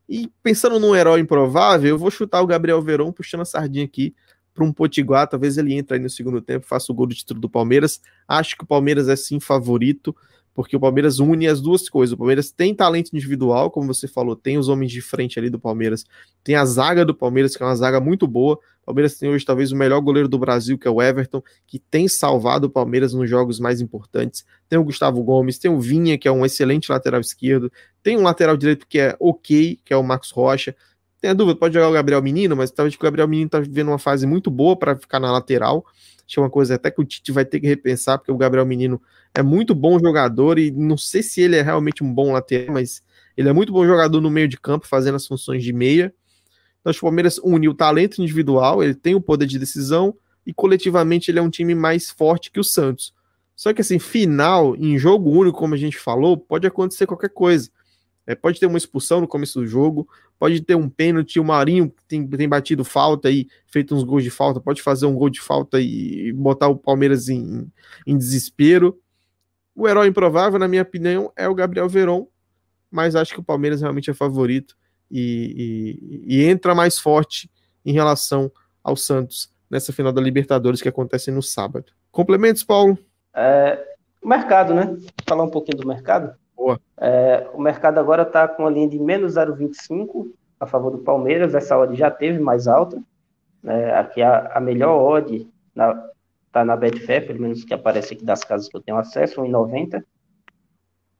E pensando num herói improvável, eu vou chutar o Gabriel Verón puxando a sardinha aqui para um Potiguar, talvez ele entre aí no segundo tempo, faça o gol do título do Palmeiras. Acho que o Palmeiras é sim favorito, porque o Palmeiras une as duas coisas. O Palmeiras tem talento individual, como você falou, tem os homens de frente ali do Palmeiras, tem a zaga do Palmeiras, que é uma zaga muito boa. O Palmeiras tem hoje talvez o melhor goleiro do Brasil, que é o Everton, que tem salvado o Palmeiras nos jogos mais importantes. Tem o Gustavo Gomes, tem o Vinha, que é um excelente lateral esquerdo, tem um lateral direito que é ok, que é o Marcos Rocha tem a dúvida, pode jogar o Gabriel Menino, mas talvez o Gabriel Menino tá vivendo uma fase muito boa para ficar na lateral. Acho que é uma coisa até que o Tite vai ter que repensar, porque o Gabriel Menino é muito bom jogador e não sei se ele é realmente um bom lateral, mas ele é muito bom jogador no meio de campo, fazendo as funções de meia. Então, o Palmeiras uniu o talento individual, ele tem o poder de decisão, e coletivamente ele é um time mais forte que o Santos. Só que assim, final, em jogo único, como a gente falou, pode acontecer qualquer coisa. É, pode ter uma expulsão no começo do jogo, pode ter um pênalti, o Marinho tem, tem batido falta e feito uns gols de falta, pode fazer um gol de falta e botar o Palmeiras em, em desespero. O herói improvável, na minha opinião, é o Gabriel Veron, mas acho que o Palmeiras realmente é favorito e, e, e entra mais forte em relação ao Santos nessa final da Libertadores que acontece no sábado. Complementos, Paulo? É, mercado, né? Falar um pouquinho do mercado. Boa. É, o mercado agora está com a linha de menos 0,25 a favor do Palmeiras. Essa odd já teve mais alta. É, aqui a, a melhor odd na, tá na Betfair, pelo menos que aparece aqui das casas que eu tenho acesso, 1,90.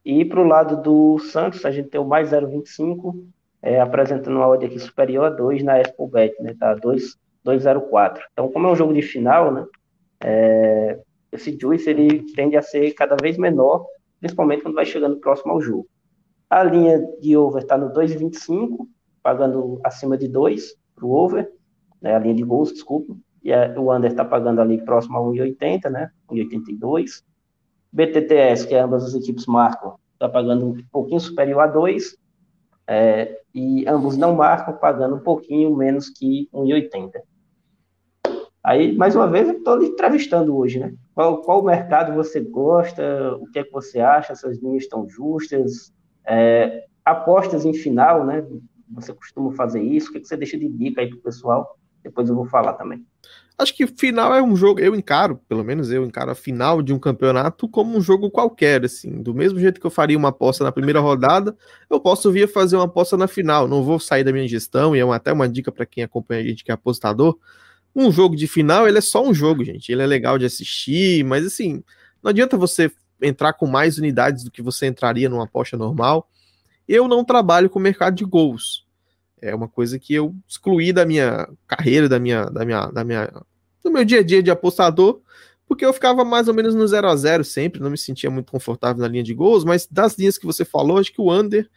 E para o lado do Santos, a gente tem o mais 0,25, é, apresentando uma odd aqui superior a 2 na ExpoBet, né? Tá 2,04. Então, como é um jogo de final, né? É, esse juice ele tende a ser cada vez menor, principalmente quando vai chegando próximo ao jogo. A linha de over está no 2,25, pagando acima de 2 para o over, né, a linha de gols, desculpa, e a, o under está pagando ali próximo a 1,80, né, 1,82. BTTS, que ambas as equipes marcam, está pagando um pouquinho superior a 2, é, e ambos não marcam, pagando um pouquinho menos que 1,80. Aí, mais uma vez, eu estou lhe entrevistando hoje, né? Qual, qual mercado você gosta? O que é que você acha? Essas linhas estão justas? É, apostas em final, né? Você costuma fazer isso? O que, é que você deixa de dica aí para o pessoal? Depois eu vou falar também. Acho que final é um jogo, eu encaro, pelo menos eu encaro a final de um campeonato como um jogo qualquer, assim. Do mesmo jeito que eu faria uma aposta na primeira rodada, eu posso vir fazer uma aposta na final. Não vou sair da minha gestão, e é uma, até uma dica para quem acompanha a gente que é apostador um jogo de final, ele é só um jogo, gente. Ele é legal de assistir, mas assim, não adianta você entrar com mais unidades do que você entraria numa aposta normal. Eu não trabalho com mercado de gols. É uma coisa que eu excluí da minha carreira, da minha, da minha, da minha, do meu dia a dia de apostador, porque eu ficava mais ou menos no 0 a 0 sempre, não me sentia muito confortável na linha de gols, mas das linhas que você falou, acho que o under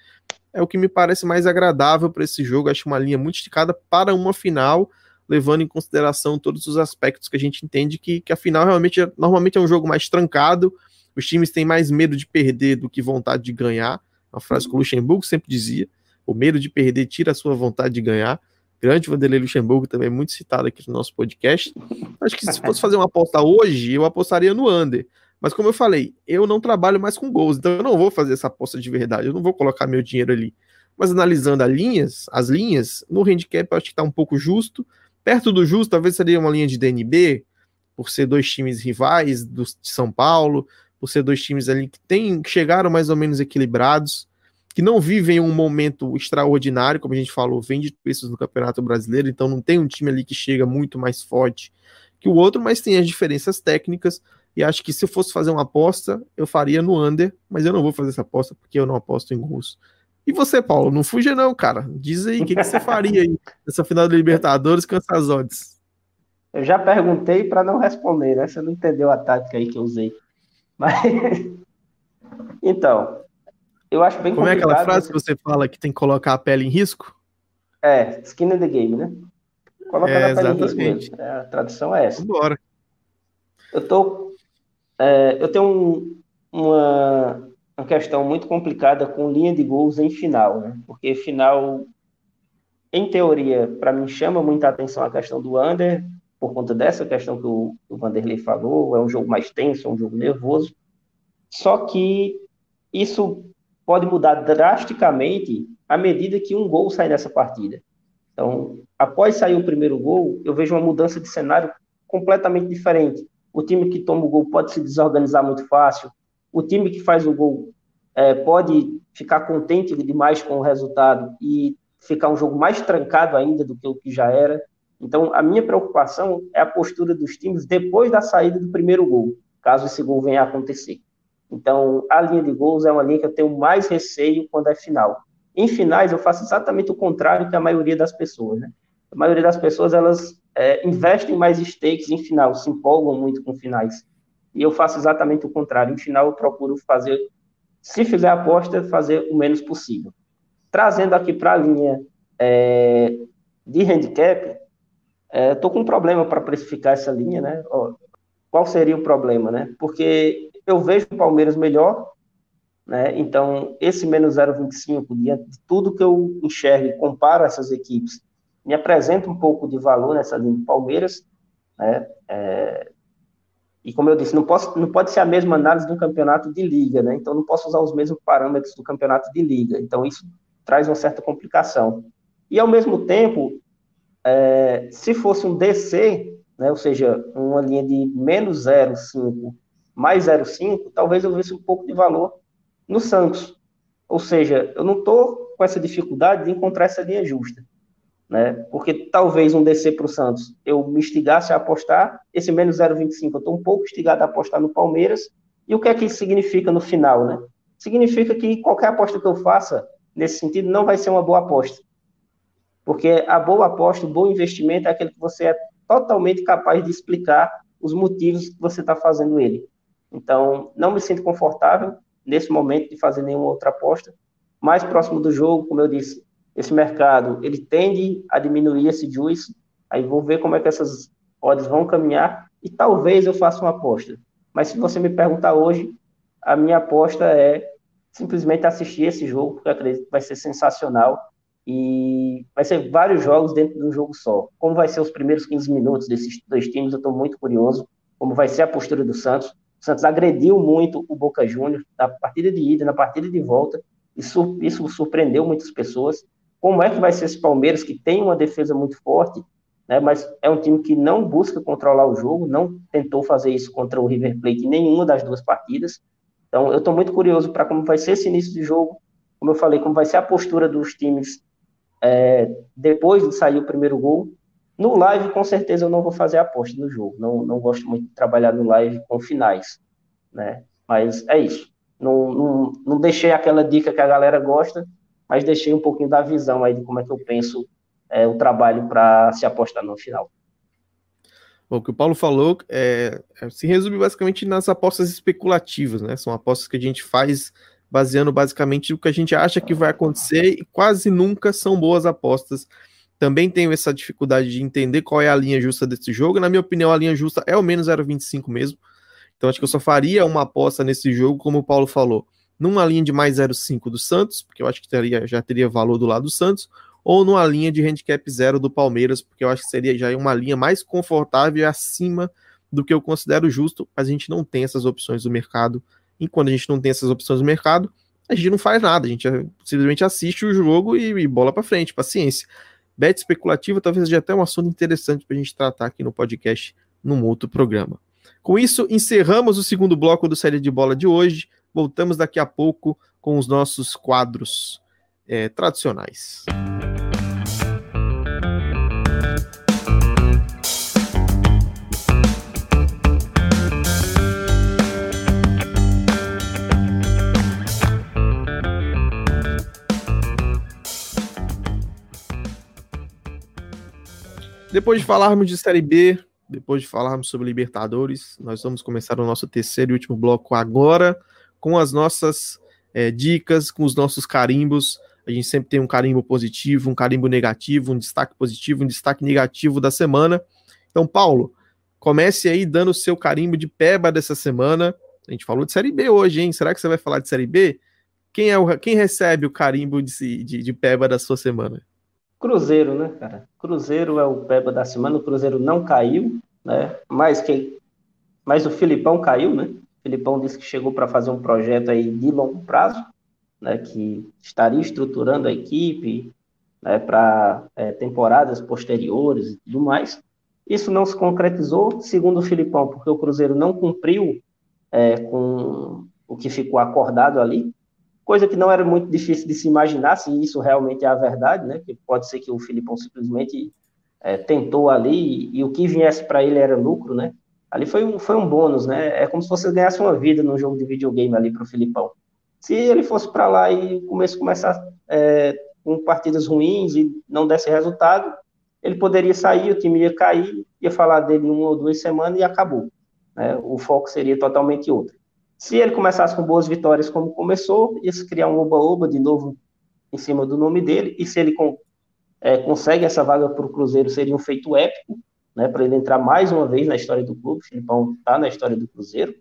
é o que me parece mais agradável para esse jogo. Acho uma linha muito esticada para uma final levando em consideração todos os aspectos que a gente entende que, que afinal realmente é, normalmente é um jogo mais trancado, os times têm mais medo de perder do que vontade de ganhar. Uma frase que o Luxemburgo sempre dizia: o medo de perder tira a sua vontade de ganhar. Grande Vanderlei Luxemburgo, também muito citado aqui no nosso podcast. Acho que se fosse [laughs] fazer uma aposta hoje, eu apostaria no under. Mas como eu falei, eu não trabalho mais com gols, então eu não vou fazer essa aposta de verdade, eu não vou colocar meu dinheiro ali. Mas analisando as linhas, as linhas, no handicap eu acho que está um pouco justo. Perto do justo, talvez seria uma linha de DNB, por ser dois times rivais do, de São Paulo, por ser dois times ali que, tem, que chegaram mais ou menos equilibrados, que não vivem um momento extraordinário, como a gente falou, vem de preços no Campeonato Brasileiro, então não tem um time ali que chega muito mais forte que o outro, mas tem as diferenças técnicas. E acho que se eu fosse fazer uma aposta, eu faria no under, mas eu não vou fazer essa aposta porque eu não aposto em gols. E você, Paulo, não fuja não, cara. Diz aí, o que, que, você faria aí nessa final da Libertadores com essas odds? Eu já perguntei para não responder, né? Você não entendeu a tática aí que eu usei. Mas... [laughs] então, eu acho bem Como é aquela frase que você fala que tem que colocar a pele em risco? É, skin in the game, né? Colocar é, a pele exatamente. em risco mesmo. É, a tradução é essa. Bora. Eu tô... É, eu tenho um, uma uma questão muito complicada com linha de gols em final, né? Porque final, em teoria, para mim chama muita atenção a questão do under, por conta dessa questão que o, o Vanderlei falou, é um jogo mais tenso, é um jogo nervoso. Só que isso pode mudar drasticamente à medida que um gol sai dessa partida. Então, após sair o primeiro gol, eu vejo uma mudança de cenário completamente diferente. O time que toma o gol pode se desorganizar muito fácil, o time que faz o gol é, pode ficar contente demais com o resultado e ficar um jogo mais trancado ainda do que o que já era. Então, a minha preocupação é a postura dos times depois da saída do primeiro gol, caso esse gol venha a acontecer. Então, a linha de gols é uma linha que eu tenho mais receio quando é final. Em finais, eu faço exatamente o contrário que a maioria das pessoas. Né? A maioria das pessoas, elas é, investem mais stakes em final, se empolgam muito com finais e eu faço exatamente o contrário. No final, eu procuro fazer, se fizer aposta, fazer o menos possível. Trazendo aqui para a linha é, de handicap, Estou é, com um problema para precificar essa linha, né? Ó, qual seria o problema, né? Porque eu vejo o Palmeiras melhor, né? Então, esse menos 0,25, diante de tudo que eu enxergo e comparo essas equipes, me apresenta um pouco de valor nessa linha do Palmeiras, né? É, e como eu disse, não, posso, não pode ser a mesma análise do campeonato de liga, né? Então, não posso usar os mesmos parâmetros do campeonato de liga. Então, isso traz uma certa complicação. E, ao mesmo tempo, é, se fosse um DC, né, ou seja, uma linha de menos 0,5 mais 0,5, talvez eu visse um pouco de valor no Santos. Ou seja, eu não estou com essa dificuldade de encontrar essa linha justa. Né? Porque talvez um DC para o Santos eu me instigasse a apostar, esse menos 0,25 eu estou um pouco instigado a apostar no Palmeiras. E o que é que isso significa no final? Né? Significa que qualquer aposta que eu faça nesse sentido não vai ser uma boa aposta. Porque a boa aposta, o bom investimento é aquele que você é totalmente capaz de explicar os motivos que você está fazendo ele. Então, não me sinto confortável nesse momento de fazer nenhuma outra aposta. Mais próximo do jogo, como eu disse, esse mercado ele tende a diminuir esse juice. Aí vou ver como é que essas odds vão caminhar e talvez eu faça uma aposta. Mas se você me perguntar hoje, a minha aposta é simplesmente assistir esse jogo, porque acredito que vai ser sensacional e vai ser vários jogos dentro de um jogo só. Como vai ser os primeiros 15 minutos desses dois times, eu estou muito curioso. Como vai ser a postura do Santos. O Santos agrediu muito o Boca Juniors na partida de ida, na partida de volta. Isso, isso surpreendeu muitas pessoas. Como é que vai ser esse Palmeiras, que tem uma defesa muito forte, né, mas é um time que não busca controlar o jogo, não tentou fazer isso contra o River Plate em nenhuma das duas partidas. Então, eu estou muito curioso para como vai ser esse início de jogo. Como eu falei, como vai ser a postura dos times é, depois de sair o primeiro gol. No live, com certeza, eu não vou fazer aposta no jogo. Não, não gosto muito de trabalhar no live com finais. Né? Mas é isso. Não, não, não deixei aquela dica que a galera gosta, mas deixei um pouquinho da visão aí de como é que eu penso é, o trabalho para se apostar no final. Bom, o que o Paulo falou é, é, se resume basicamente nas apostas especulativas, né? São apostas que a gente faz baseando basicamente o que a gente acha que vai acontecer e quase nunca são boas apostas. Também tenho essa dificuldade de entender qual é a linha justa desse jogo. Na minha opinião, a linha justa é o menos 0,25 mesmo. Então acho que eu só faria uma aposta nesse jogo, como o Paulo falou, numa linha de mais 0,5 do Santos, porque eu acho que teria, já teria valor do lado do Santos, ou numa linha de handicap zero do Palmeiras, porque eu acho que seria já uma linha mais confortável e acima do que eu considero justo, mas a gente não tem essas opções do mercado e quando a gente não tem essas opções no mercado, a gente não faz nada, a gente simplesmente assiste o jogo e, e bola para frente, paciência. Bet especulativa talvez seja até um assunto interessante para a gente tratar aqui no podcast, num outro programa. Com isso, encerramos o segundo bloco do Série de Bola de hoje. Voltamos daqui a pouco com os nossos quadros é, tradicionais. Depois de falarmos de Série B, depois de falarmos sobre Libertadores, nós vamos começar o nosso terceiro e último bloco agora com as nossas é, dicas, com os nossos carimbos. A gente sempre tem um carimbo positivo, um carimbo negativo, um destaque positivo, um destaque negativo da semana. Então, Paulo, comece aí dando o seu carimbo de peba dessa semana. A gente falou de Série B hoje, hein? Será que você vai falar de Série B? Quem, é o, quem recebe o carimbo de, de, de peba da sua semana? Cruzeiro, né, cara? Cruzeiro é o peba da semana. O Cruzeiro não caiu, né? Mas quem, mas o Filipão caiu, né? O Filipão disse que chegou para fazer um projeto aí de longo prazo, né? Que estaria estruturando a equipe, né? Para é, temporadas posteriores e tudo mais. Isso não se concretizou, segundo o Filipão, porque o Cruzeiro não cumpriu é, com o que ficou acordado ali, coisa que não era muito difícil de se imaginar se isso realmente é a verdade, né? Que pode ser que o Filipão simplesmente é, tentou ali e, e, o que viesse para ele era lucro, né? Ali foi um, foi um bônus, né? É como se você ganhasse uma vida num jogo de videogame ali para o Filipão. Se ele fosse para lá e começo começar é, com partidas ruins e não desse resultado, ele poderia sair, o time ia cair, ia falar dele uma ou duas semanas e acabou. Né? O foco seria totalmente outro. Se ele começasse com boas vitórias como começou, ia se criar um oba-oba de novo em cima do nome dele, e se ele com, é, consegue essa vaga para o Cruzeiro, seria um feito épico, né, para ele entrar mais uma vez na história do clube. O Filipão está na história do Cruzeiro,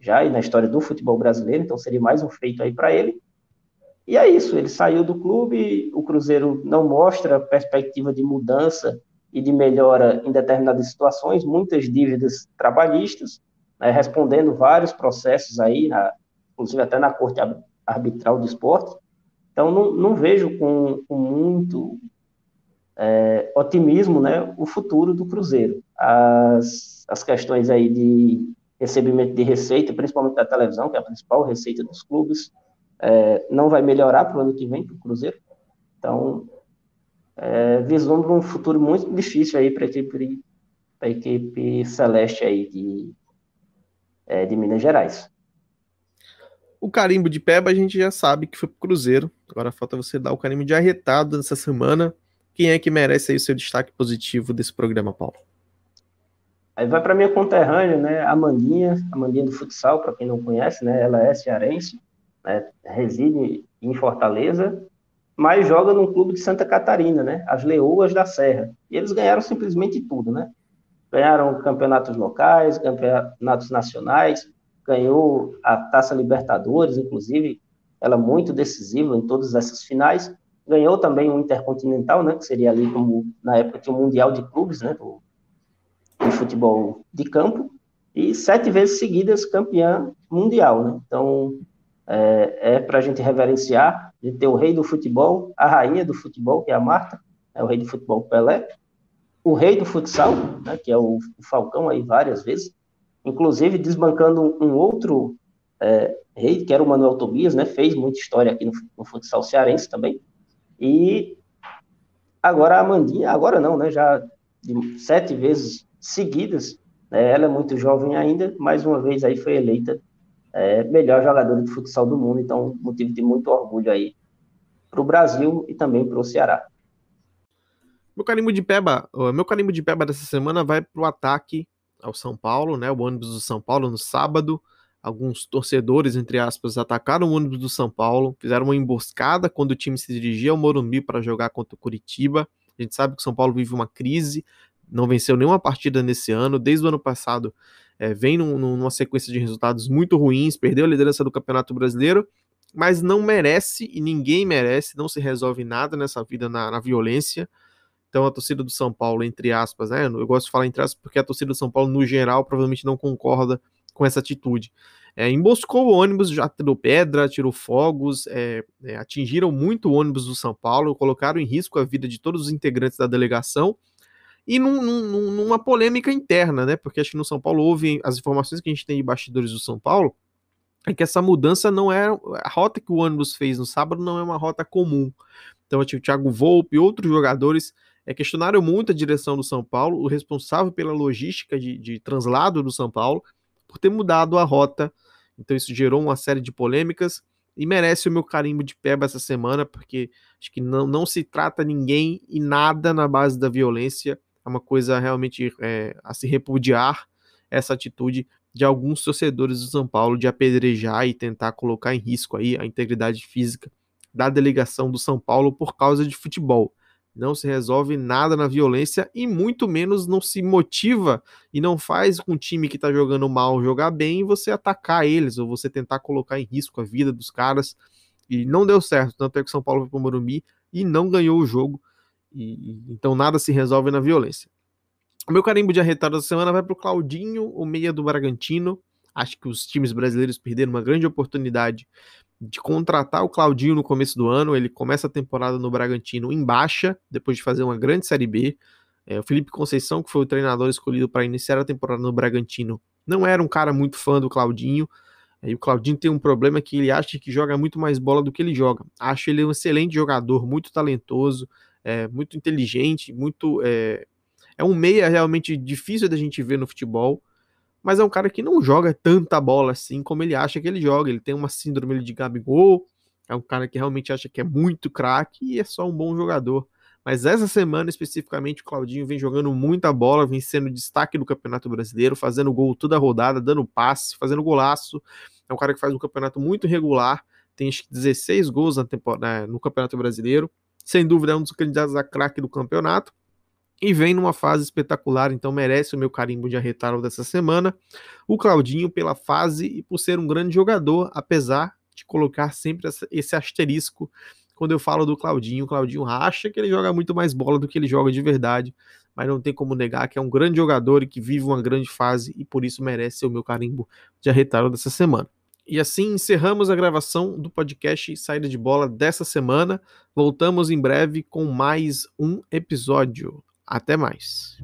já e na história do futebol brasileiro, então seria mais um feito aí para ele. E é isso, ele saiu do clube, o Cruzeiro não mostra perspectiva de mudança e de melhora em determinadas situações, muitas dívidas trabalhistas, né, respondendo vários processos aí, na, inclusive até na Corte Arbitral do Esporte. Então, não, não vejo com, com muito é, otimismo né, o futuro do Cruzeiro. As, as questões aí de recebimento de receita, principalmente da televisão, que é a principal receita dos clubes, é, não vai melhorar para o ano que vem para o Cruzeiro. Então, é, vislumbra um futuro muito difícil aí para a equipe, equipe celeste aí de, é, de Minas Gerais. O carimbo de Peba a gente já sabe que foi pro Cruzeiro. Agora falta você dar o carimbo de arretado nessa semana. Quem é que merece aí o seu destaque positivo desse programa, Paulo? Aí vai para minha conterrânea, né, Amandinha, Amandinha do futsal, para quem não conhece, né, ela é cearense, né, reside em Fortaleza, mas joga num clube de Santa Catarina, né, as Leoas da Serra. E eles ganharam simplesmente tudo, né? Ganharam campeonatos locais, campeonatos nacionais, ganhou a Taça Libertadores, inclusive, ela muito decisiva em todas essas finais. Ganhou também o Intercontinental, né, que seria ali como na época tinha o Mundial de Clubes, né, do, futebol de campo, e sete vezes seguidas campeã mundial, né? Então é, é para a gente reverenciar, de ter o rei do futebol, a rainha do futebol, que é a Marta, é o rei do futebol Pelé, o rei do futsal, né, que é o, o Falcão aí várias vezes, inclusive desbancando um, um outro é, rei, que era o Manuel Tobias, né, fez muita história aqui no, no futsal cearense também, e agora a Amandinha, agora não, né, já sete vezes seguidas, né, ela é muito jovem ainda, mais uma vez aí foi eleita é, melhor jogadora de futsal do mundo, então motivo de muito orgulho aí para o Brasil e também para o Ceará. Meu carimbo de peba, meu carimbo de peba dessa semana vai para o ataque ao São Paulo, né? O ônibus do São Paulo no sábado. Alguns torcedores, entre aspas, atacaram o ônibus do São Paulo, fizeram uma emboscada quando o time se dirigia ao Morumbi para jogar contra o Curitiba. A gente sabe que o São Paulo vive uma crise, não venceu nenhuma partida nesse ano, desde o ano passado é, vem num, numa sequência de resultados muito ruins, perdeu a liderança do Campeonato Brasileiro, mas não merece e ninguém merece, não se resolve nada nessa vida na, na violência. Então a torcida do São Paulo, entre aspas, né? Eu gosto de falar entre aspas porque a torcida do São Paulo, no geral, provavelmente não concorda com essa atitude. É, emboscou o ônibus, já tirou pedra, tirou fogos, é, é, atingiram muito o ônibus do São Paulo, colocaram em risco a vida de todos os integrantes da delegação e num, num, numa polêmica interna, né? Porque acho que no São Paulo houve as informações que a gente tem de bastidores do São Paulo é que essa mudança não é a rota que o ônibus fez no sábado não é uma rota comum. Então, o Thiago Volpe e outros jogadores é, questionaram muito a direção do São Paulo, o responsável pela logística de, de translado do São Paulo, por ter mudado a rota. Então isso gerou uma série de polêmicas e merece o meu carimbo de peba essa semana, porque acho que não, não se trata ninguém e nada na base da violência. É uma coisa realmente é, a se repudiar essa atitude de alguns torcedores do São Paulo de apedrejar e tentar colocar em risco aí a integridade física da delegação do São Paulo por causa de futebol não se resolve nada na violência e muito menos não se motiva e não faz com o time que está jogando mal jogar bem você atacar eles ou você tentar colocar em risco a vida dos caras. E não deu certo, tanto é que São Paulo foi para o Morumbi e não ganhou o jogo. E, então nada se resolve na violência. O meu carimbo de arretado da semana vai para o Claudinho, o meia do Bragantino. Acho que os times brasileiros perderam uma grande oportunidade de contratar o Claudinho no começo do ano. Ele começa a temporada no Bragantino em baixa, depois de fazer uma grande Série B. É, o Felipe Conceição, que foi o treinador escolhido para iniciar a temporada no Bragantino, não era um cara muito fã do Claudinho. E o Claudinho tem um problema que ele acha que joga muito mais bola do que ele joga. Acho ele um excelente jogador, muito talentoso, é, muito inteligente, muito. É, é um meia realmente difícil da gente ver no futebol mas é um cara que não joga tanta bola assim como ele acha que ele joga. Ele tem uma síndrome de Gabigol, é um cara que realmente acha que é muito craque e é só um bom jogador. Mas essa semana especificamente o Claudinho vem jogando muita bola, vem sendo destaque do Campeonato Brasileiro, fazendo gol toda a rodada, dando passe, fazendo golaço. É um cara que faz um campeonato muito regular, tem acho que 16 gols no Campeonato Brasileiro. sem dúvida é um dos candidatos a craque do campeonato e vem numa fase espetacular, então merece o meu carimbo de arretaro dessa semana. O Claudinho pela fase e por ser um grande jogador, apesar de colocar sempre esse asterisco quando eu falo do Claudinho. O Claudinho acha que ele joga muito mais bola do que ele joga de verdade, mas não tem como negar que é um grande jogador e que vive uma grande fase e por isso merece o meu carimbo de arretaro dessa semana. E assim encerramos a gravação do podcast Saída de Bola dessa semana. Voltamos em breve com mais um episódio. Até mais.